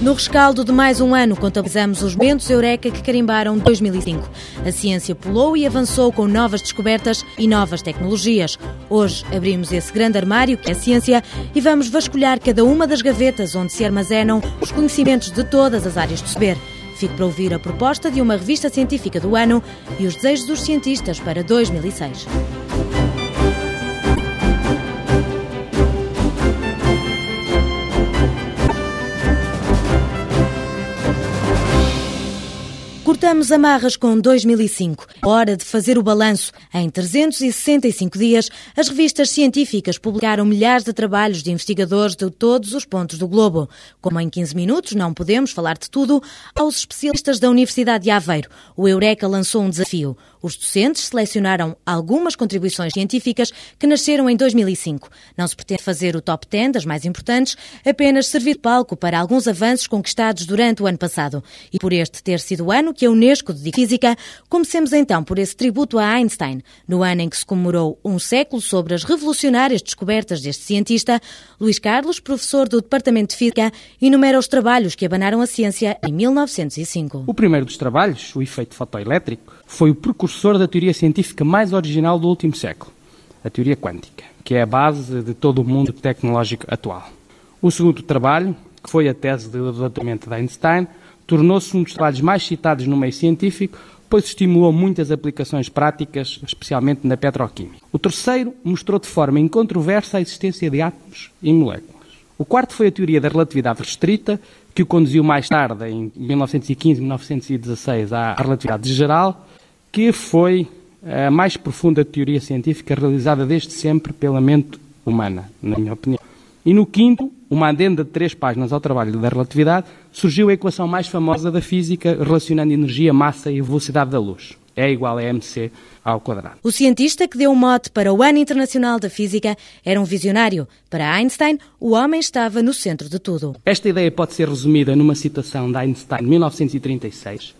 No rescaldo de mais um ano, contabilizamos os momentos Eureka que carimbaram 2005. A ciência pulou e avançou com novas descobertas e novas tecnologias. Hoje abrimos esse grande armário que é a ciência e vamos vasculhar cada uma das gavetas onde se armazenam os conhecimentos de todas as áreas do saber. Fique para ouvir a proposta de uma revista científica do ano e os desejos dos cientistas para 2006. Cortamos amarras com 2005. Hora de fazer o balanço. Em 365 dias, as revistas científicas publicaram milhares de trabalhos de investigadores de todos os pontos do globo. Como em 15 minutos não podemos falar de tudo, aos especialistas da Universidade de Aveiro, o Eureka lançou um desafio. Os docentes selecionaram algumas contribuições científicas que nasceram em 2005. Não se pretende fazer o top 10 das mais importantes, apenas servir palco para alguns avanços conquistados durante o ano passado. E por este ter sido o ano que a Unesco dedica física, comecemos então por esse tributo a Einstein. No ano em que se comemorou um século sobre as revolucionárias descobertas deste cientista, Luís Carlos, professor do Departamento de Física, enumera os trabalhos que abanaram a ciência em 1905. O primeiro dos trabalhos, o efeito fotoelétrico, foi o precursor da teoria científica mais original do último século, a teoria quântica, que é a base de todo o mundo tecnológico atual. O segundo trabalho, que foi a tese de doutoramento de Einstein, tornou-se um dos trabalhos mais citados no meio científico, pois estimulou muitas aplicações práticas, especialmente na petroquímica. O terceiro mostrou de forma incontroversa a existência de átomos e moléculas. O quarto foi a teoria da relatividade restrita, que o conduziu mais tarde, em 1915 e 1916, à relatividade geral, que foi a mais profunda teoria científica realizada desde sempre pela mente humana, na minha opinião. E no quinto, uma adenda de três páginas ao trabalho da relatividade, surgiu a equação mais famosa da física relacionando energia, massa e velocidade da luz. É igual a mc ao quadrado. O cientista que deu o mote para o Ano Internacional da Física era um visionário. Para Einstein, o homem estava no centro de tudo. Esta ideia pode ser resumida numa citação de Einstein, de 1936,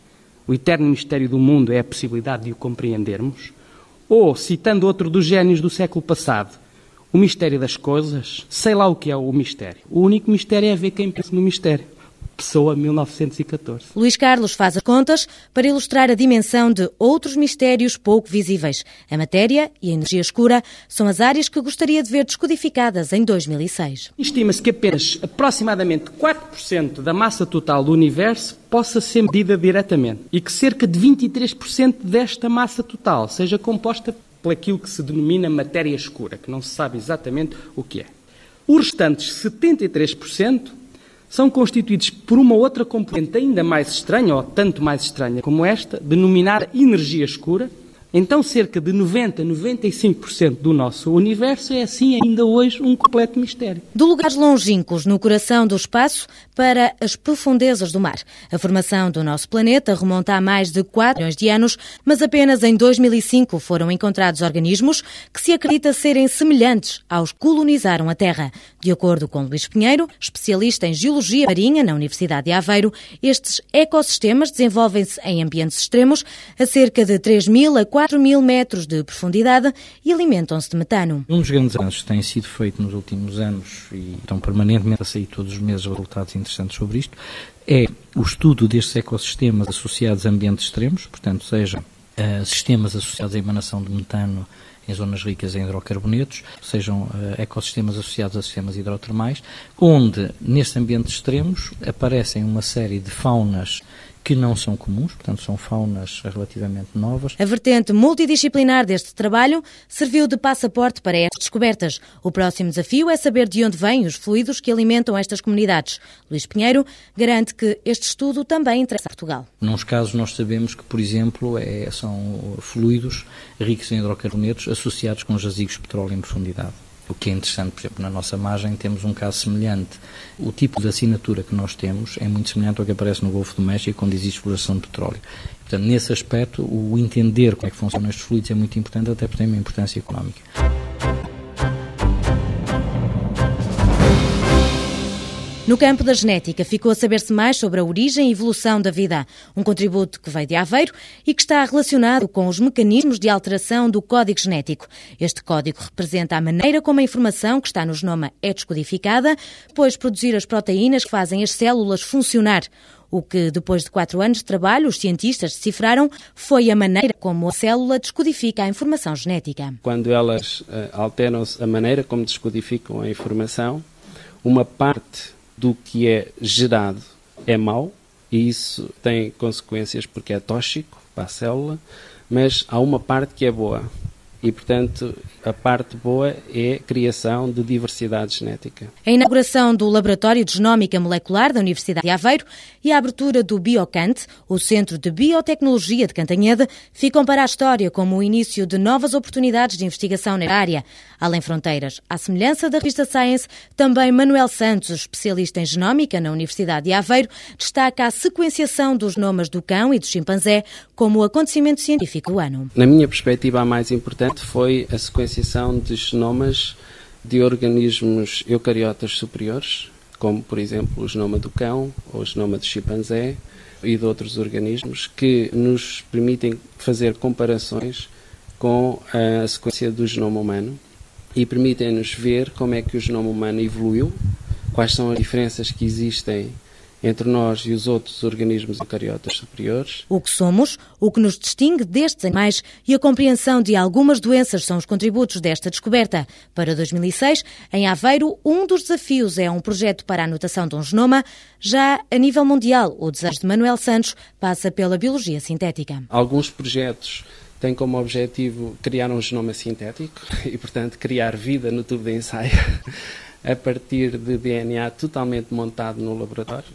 o eterno mistério do mundo é a possibilidade de o compreendermos. Ou, citando outro dos gênios do século passado, o mistério das coisas, sei lá o que é o mistério. O único mistério é ver quem pensa no mistério. Pessoa 1914. Luís Carlos faz as contas para ilustrar a dimensão de outros mistérios pouco visíveis. A matéria e a energia escura são as áreas que gostaria de ver descodificadas em 2006. Estima-se que apenas aproximadamente 4% da massa total do universo possa ser medida diretamente e que cerca de 23% desta massa total seja composta por aquilo que se denomina matéria escura, que não se sabe exatamente o que é. Os restantes 73% são constituídos por uma outra componente ainda mais estranha, ou tanto mais estranha como esta, denominada energia escura, então, cerca de 90, 95% do nosso universo é, assim, ainda hoje, um completo mistério. De lugares longínquos no coração do espaço para as profundezas do mar. A formação do nosso planeta remonta a mais de 4 milhões de anos, mas apenas em 2005 foram encontrados organismos que se acredita serem semelhantes aos que colonizaram a Terra. De acordo com Luís Pinheiro, especialista em geologia marinha na Universidade de Aveiro, estes ecossistemas desenvolvem-se em ambientes extremos a cerca de 3 mil a 4 4 mil metros de profundidade e alimentam-se de metano. Um dos grandes avanços que tem sido feito nos últimos anos e estão permanentemente a sair todos os meses resultados interessantes sobre isto, é o estudo destes ecossistemas associados a ambientes extremos, portanto, sejam uh, sistemas associados à emanação de metano em zonas ricas em hidrocarbonetos, sejam uh, ecossistemas associados a sistemas hidrotermais, onde, nestes ambientes extremos, aparecem uma série de faunas que não são comuns, portanto são faunas relativamente novas. A vertente multidisciplinar deste trabalho serviu de passaporte para estas descobertas. O próximo desafio é saber de onde vêm os fluidos que alimentam estas comunidades. Luís Pinheiro garante que este estudo também interessa a Portugal. Nos casos nós sabemos que, por exemplo, é, são fluidos ricos em hidrocarbonetos associados com jazigos de petróleo em profundidade. O que é interessante, por exemplo, na nossa margem temos um caso semelhante. O tipo de assinatura que nós temos é muito semelhante ao que aparece no Golfo do México, onde existe exploração de petróleo. Portanto, nesse aspecto, o entender como é que funcionam estes fluidos é muito importante, até porque tem uma importância económica. No campo da genética, ficou a saber-se mais sobre a origem e evolução da vida, um contributo que veio de Aveiro e que está relacionado com os mecanismos de alteração do código genético. Este código representa a maneira como a informação que está no genoma é descodificada, depois produzir as proteínas que fazem as células funcionar. O que, depois de quatro anos de trabalho, os cientistas decifraram foi a maneira como a célula descodifica a informação genética. Quando elas uh, alteram a maneira como descodificam a informação, uma parte do que é gerado é mau e isso tem consequências porque é tóxico para a célula, mas há uma parte que é boa e, portanto, a parte boa é a criação de diversidade genética. A inauguração do Laboratório de Genómica Molecular da Universidade de Aveiro e a abertura do Biocant, o Centro de Biotecnologia de Cantanhede, ficam para a história como o início de novas oportunidades de investigação na área. Além fronteiras, à semelhança da revista Science, também Manuel Santos, especialista em genómica na Universidade de Aveiro, destaca a sequenciação dos genomas do cão e do chimpanzé como o acontecimento científico do ano. Na minha perspectiva, a mais importante foi a sequenciação de genomas de organismos eucariotas superiores, como por exemplo o genoma do cão ou o genoma do chimpanzé e de outros organismos que nos permitem fazer comparações com a sequência do genoma humano e permitem-nos ver como é que o genoma humano evoluiu, quais são as diferenças que existem entre nós e os outros organismos eucariotas superiores. O que somos, o que nos distingue destes animais e a compreensão de algumas doenças são os contributos desta descoberta. Para 2006, em Aveiro, um dos desafios é um projeto para a anotação de um genoma. Já a nível mundial, o desejo de Manuel Santos passa pela biologia sintética. Alguns projetos tem como objetivo criar um genoma sintético e, portanto, criar vida no tubo de ensaio a partir de DNA totalmente montado no laboratório.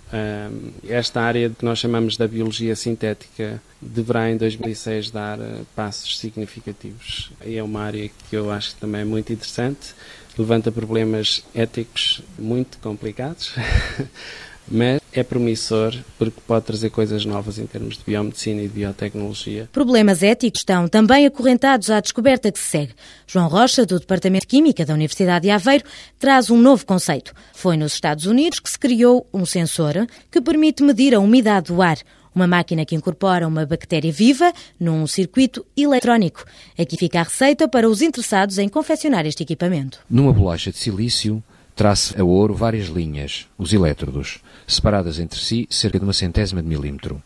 Esta área que nós chamamos da biologia sintética deverá em 2006 dar eh, passos significativos. É uma área que eu acho também é muito interessante, levanta problemas éticos muito complicados. mas é promissor porque pode trazer coisas novas em termos de biomedicina e de biotecnologia. Problemas éticos estão também acorrentados à descoberta que se segue. João Rocha, do Departamento de Química da Universidade de Aveiro, traz um novo conceito. Foi nos Estados Unidos que se criou um sensor que permite medir a umidade do ar. Uma máquina que incorpora uma bactéria viva num circuito eletrónico. Aqui fica a receita para os interessados em confeccionar este equipamento. Numa bolacha de silício, traça a ouro várias linhas, os elétrodos, separadas entre si cerca de uma centésima de milímetro.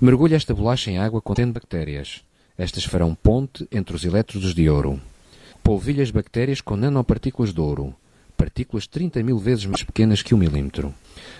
Mergulha esta bolacha em água contendo bactérias. Estas farão ponte entre os elétrodos de ouro. Polvilha as bactérias com nanopartículas de ouro, partículas 30 mil vezes mais pequenas que um milímetro.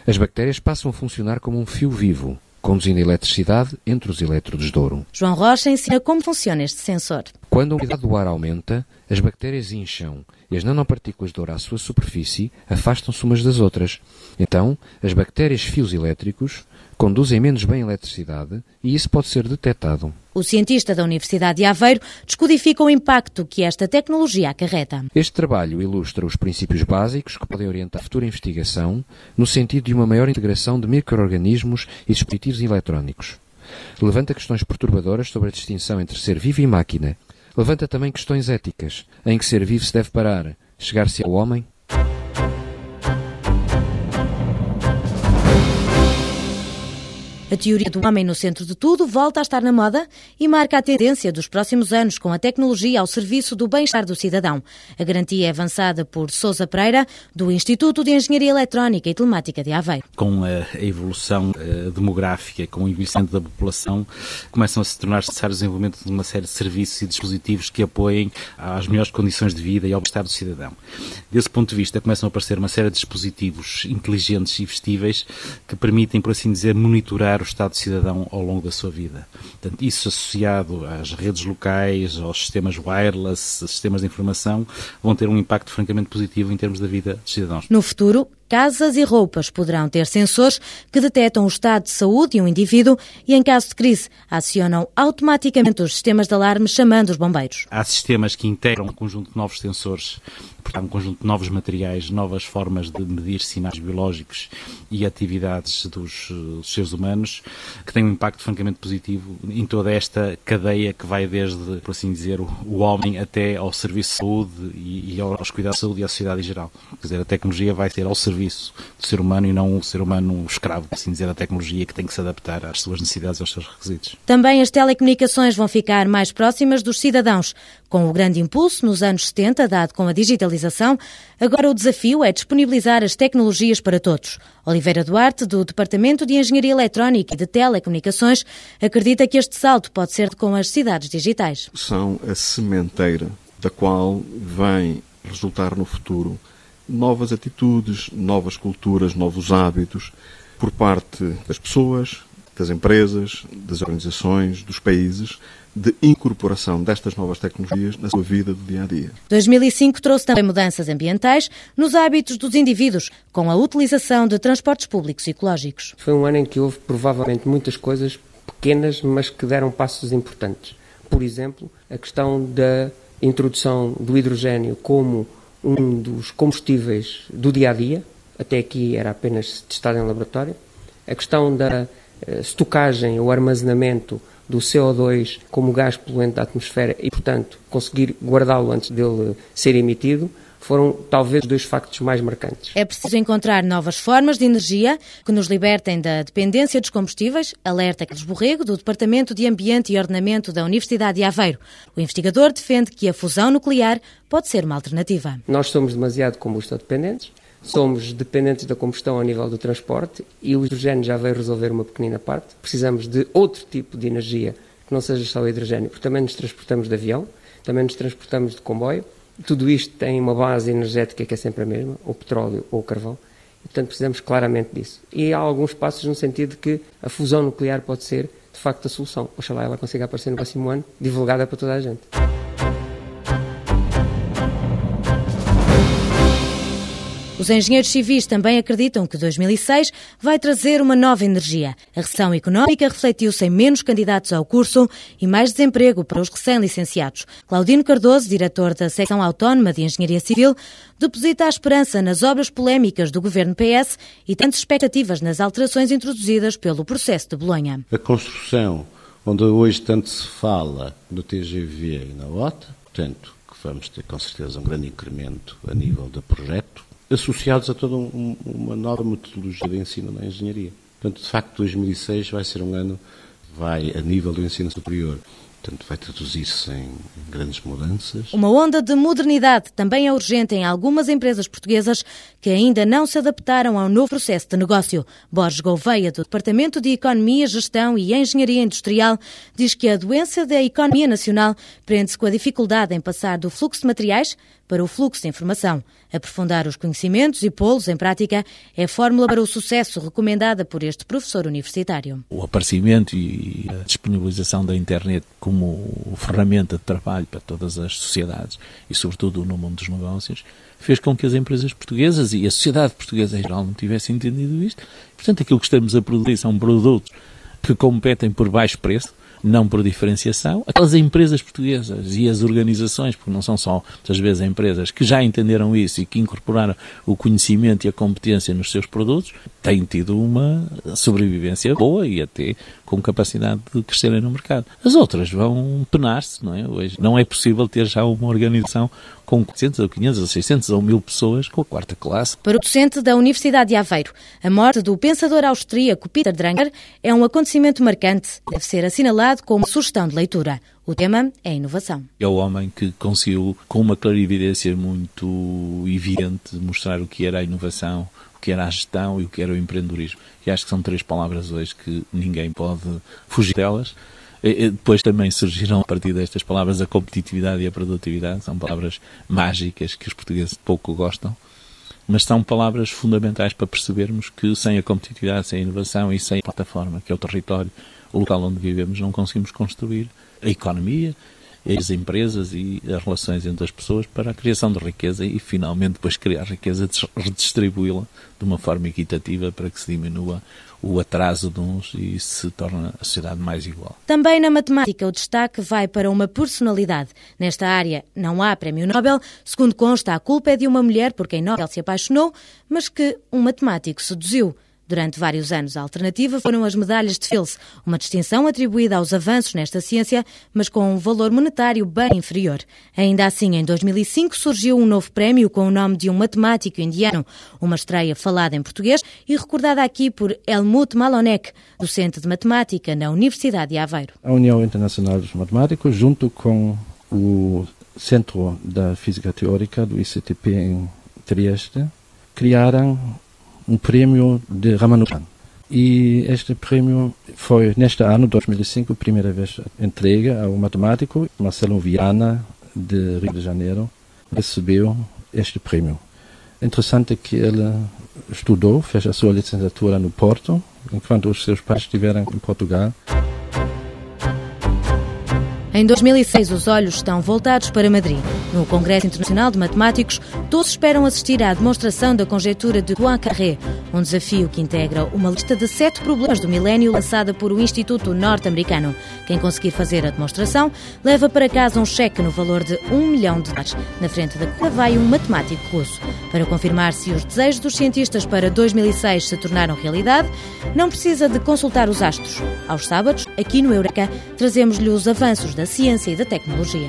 As bactérias passam a funcionar como um fio vivo, conduzindo eletricidade entre os elétrodos de ouro. João Rocha ensina como funciona este sensor. Quando a umidade do ar aumenta, as bactérias incham e as nanopartículas de ouro à sua superfície afastam-se umas das outras. Então, as bactérias fios elétricos conduzem menos bem a eletricidade e isso pode ser detectado. O cientista da Universidade de Aveiro descodifica o impacto que esta tecnologia acarreta. Este trabalho ilustra os princípios básicos que podem orientar a futura investigação no sentido de uma maior integração de micro-organismos e dispositivos eletrónicos. Levanta questões perturbadoras sobre a distinção entre ser vivo e máquina. Levanta também questões éticas, em que ser vivo se deve parar, chegar-se ao homem A teoria do homem no centro de tudo volta a estar na moda e marca a tendência dos próximos anos com a tecnologia ao serviço do bem-estar do cidadão. A garantia é avançada por Sousa Pereira, do Instituto de Engenharia Eletrónica e Telemática de Aveiro. Com a evolução eh, demográfica, com o envelhecimento da população, começam a se tornar necessários o desenvolvimento de uma série de serviços e dispositivos que apoiem às melhores condições de vida e ao bem-estar do cidadão. Desse ponto de vista, começam a aparecer uma série de dispositivos inteligentes e vestíveis que permitem, por assim dizer, monitorar o estado de cidadão ao longo da sua vida. Portanto, isso associado às redes locais, aos sistemas wireless, sistemas de informação, vão ter um impacto francamente positivo em termos da vida dos cidadãos. No futuro, casas e roupas poderão ter sensores que detectam o estado de saúde de um indivíduo e, em caso de crise, acionam automaticamente os sistemas de alarme chamando os bombeiros. Há sistemas que integram um conjunto de novos sensores portanto, um conjunto de novos materiais, novas formas de medir sinais biológicos e atividades dos, dos seres humanos, que têm um impacto francamente positivo em toda esta cadeia que vai desde, por assim dizer, o, o homem até ao serviço de saúde e, e aos cuidados de saúde e à sociedade em geral. Quer dizer, a tecnologia vai ser ao serviço do ser humano e não o ser humano escravo, por assim dizer, da tecnologia que tem que se adaptar às suas necessidades e aos seus requisitos. Também as telecomunicações vão ficar mais próximas dos cidadãos. Com o grande impulso nos anos 70 dado com a digitalização, agora o desafio é disponibilizar as tecnologias para todos. Oliveira Duarte, do Departamento de Engenharia Eletrónica e de Telecomunicações, acredita que este salto pode ser com as cidades digitais. São a sementeira da qual vem resultar no futuro novas atitudes, novas culturas, novos hábitos por parte das pessoas, das empresas, das organizações, dos países, de incorporação destas novas tecnologias na sua vida do dia a dia. 2005 trouxe também mudanças ambientais nos hábitos dos indivíduos, com a utilização de transportes públicos ecológicos. Foi um ano em que houve provavelmente muitas coisas pequenas, mas que deram passos importantes. Por exemplo, a questão da introdução do hidrogênio como um dos combustíveis do dia a dia, até aqui era apenas testado em laboratório. A questão da uh, estocagem ou armazenamento do CO2 como gás poluente da atmosfera e, portanto, conseguir guardá-lo antes dele ser emitido, foram talvez os dois factos mais marcantes. É preciso encontrar novas formas de energia que nos libertem da dependência dos combustíveis, alerta Carlos Borrego, do Departamento de Ambiente e Ordenamento da Universidade de Aveiro. O investigador defende que a fusão nuclear pode ser uma alternativa. Nós somos demasiado combustão dependentes, somos dependentes da combustão ao nível do transporte e o hidrogênio já veio resolver uma pequenina parte. Precisamos de outro tipo de energia que não seja só o hidrogênio, porque também nos transportamos de avião, também nos transportamos de comboio tudo isto tem uma base energética que é sempre a mesma, o petróleo ou o carvão, e, portanto precisamos claramente disso. E há alguns passos no sentido de que a fusão nuclear pode ser, de facto, a solução. Oxalá ela consiga aparecer no próximo ano, divulgada para toda a gente. Os engenheiros civis também acreditam que 2006 vai trazer uma nova energia. A recessão económica refletiu-se em menos candidatos ao curso e mais desemprego para os recém-licenciados. Claudino Cardoso, diretor da Secção Autónoma de Engenharia Civil, deposita a esperança nas obras polémicas do governo PS e tem expectativas nas alterações introduzidas pelo processo de Bolonha. A construção, onde hoje tanto se fala no TGV e na OTA, portanto, que vamos ter com certeza um grande incremento a nível de projeto, associados a toda um, uma nova metodologia de ensino na engenharia. Portanto, de facto, 2006 vai ser um ano vai, a nível do ensino superior, Portanto, vai traduzir-se em grandes mudanças. Uma onda de modernidade também é urgente em algumas empresas portuguesas que ainda não se adaptaram ao novo processo de negócio. Borges Gouveia, do Departamento de Economia, Gestão e Engenharia Industrial, diz que a doença da economia nacional prende-se com a dificuldade em passar do fluxo de materiais para o fluxo de informação. Aprofundar os conhecimentos e pô-los em prática é a fórmula para o sucesso recomendada por este professor universitário. O aparecimento e a disponibilização da internet como ferramenta de trabalho para todas as sociedades e, sobretudo, no mundo dos negócios, fez com que as empresas portuguesas e a sociedade portuguesa em geral não tivessem entendido isto. Portanto, aquilo que estamos a produzir são produtos que competem por baixo preço, não por diferenciação. Aquelas empresas portuguesas e as organizações, porque não são só, muitas vezes, empresas que já entenderam isso e que incorporaram o conhecimento e a competência nos seus produtos, têm tido uma sobrevivência boa e até com capacidade de crescerem no mercado. As outras vão penar-se, não é? Hoje não é possível ter já uma organização com 400 ou 500 ou 600 ou 1000 pessoas com a quarta classe. Para o docente da Universidade de Aveiro, a morte do pensador austríaco Peter Drucker é um acontecimento marcante. Deve ser assinalado como sugestão de leitura. O tema é inovação. É o homem que conseguiu, com uma clarividência muito evidente, mostrar o que era a inovação, o que era a gestão e o que era o empreendedorismo. E acho que são três palavras hoje que ninguém pode fugir delas. Depois também surgiram a partir destas palavras a competitividade e a produtividade. São palavras mágicas que os portugueses pouco gostam, mas são palavras fundamentais para percebermos que sem a competitividade, sem a inovação e sem a plataforma, que é o território, o local onde vivemos, não conseguimos construir a economia, as empresas e as relações entre as pessoas para a criação de riqueza e finalmente depois criar riqueza, redistribuí-la de uma forma equitativa para que se diminua o atraso de uns e se torna a sociedade mais igual. Também na matemática, o destaque vai para uma personalidade. Nesta área não há prémio Nobel. Segundo consta, a culpa é de uma mulher por quem Nobel se apaixonou, mas que um matemático seduziu. Durante vários anos, a alternativa foram as medalhas de Fields, uma distinção atribuída aos avanços nesta ciência, mas com um valor monetário bem inferior. Ainda assim, em 2005 surgiu um novo prémio com o nome de um matemático indiano, uma estreia falada em português e recordada aqui por Helmut Malonek, docente de matemática na Universidade de Aveiro. A União Internacional dos Matemáticos, junto com o Centro da Física Teórica do ICTP em Trieste, criaram um prêmio de Ramanujan. E este prêmio foi, neste ano, 2005, a primeira vez entregue ao matemático Marcelo Viana, de Rio de Janeiro, recebeu este prêmio. Interessante que ele estudou, fez a sua licenciatura no Porto, enquanto os seus pais estiveram em Portugal. Em 2006, os olhos estão voltados para Madrid. No Congresso Internacional de Matemáticos, todos esperam assistir à demonstração da conjectura de Poincaré, um desafio que integra uma lista de sete problemas do milénio lançada por o Instituto Norte-Americano. Quem conseguir fazer a demonstração leva para casa um cheque no valor de um milhão de dólares. Na frente da cor vai um matemático russo. Para confirmar se os desejos dos cientistas para 2006 se tornaram realidade, não precisa de consultar os astros. Aos sábados, aqui no Eureka, trazemos-lhe os avanços da ciência e da tecnologia.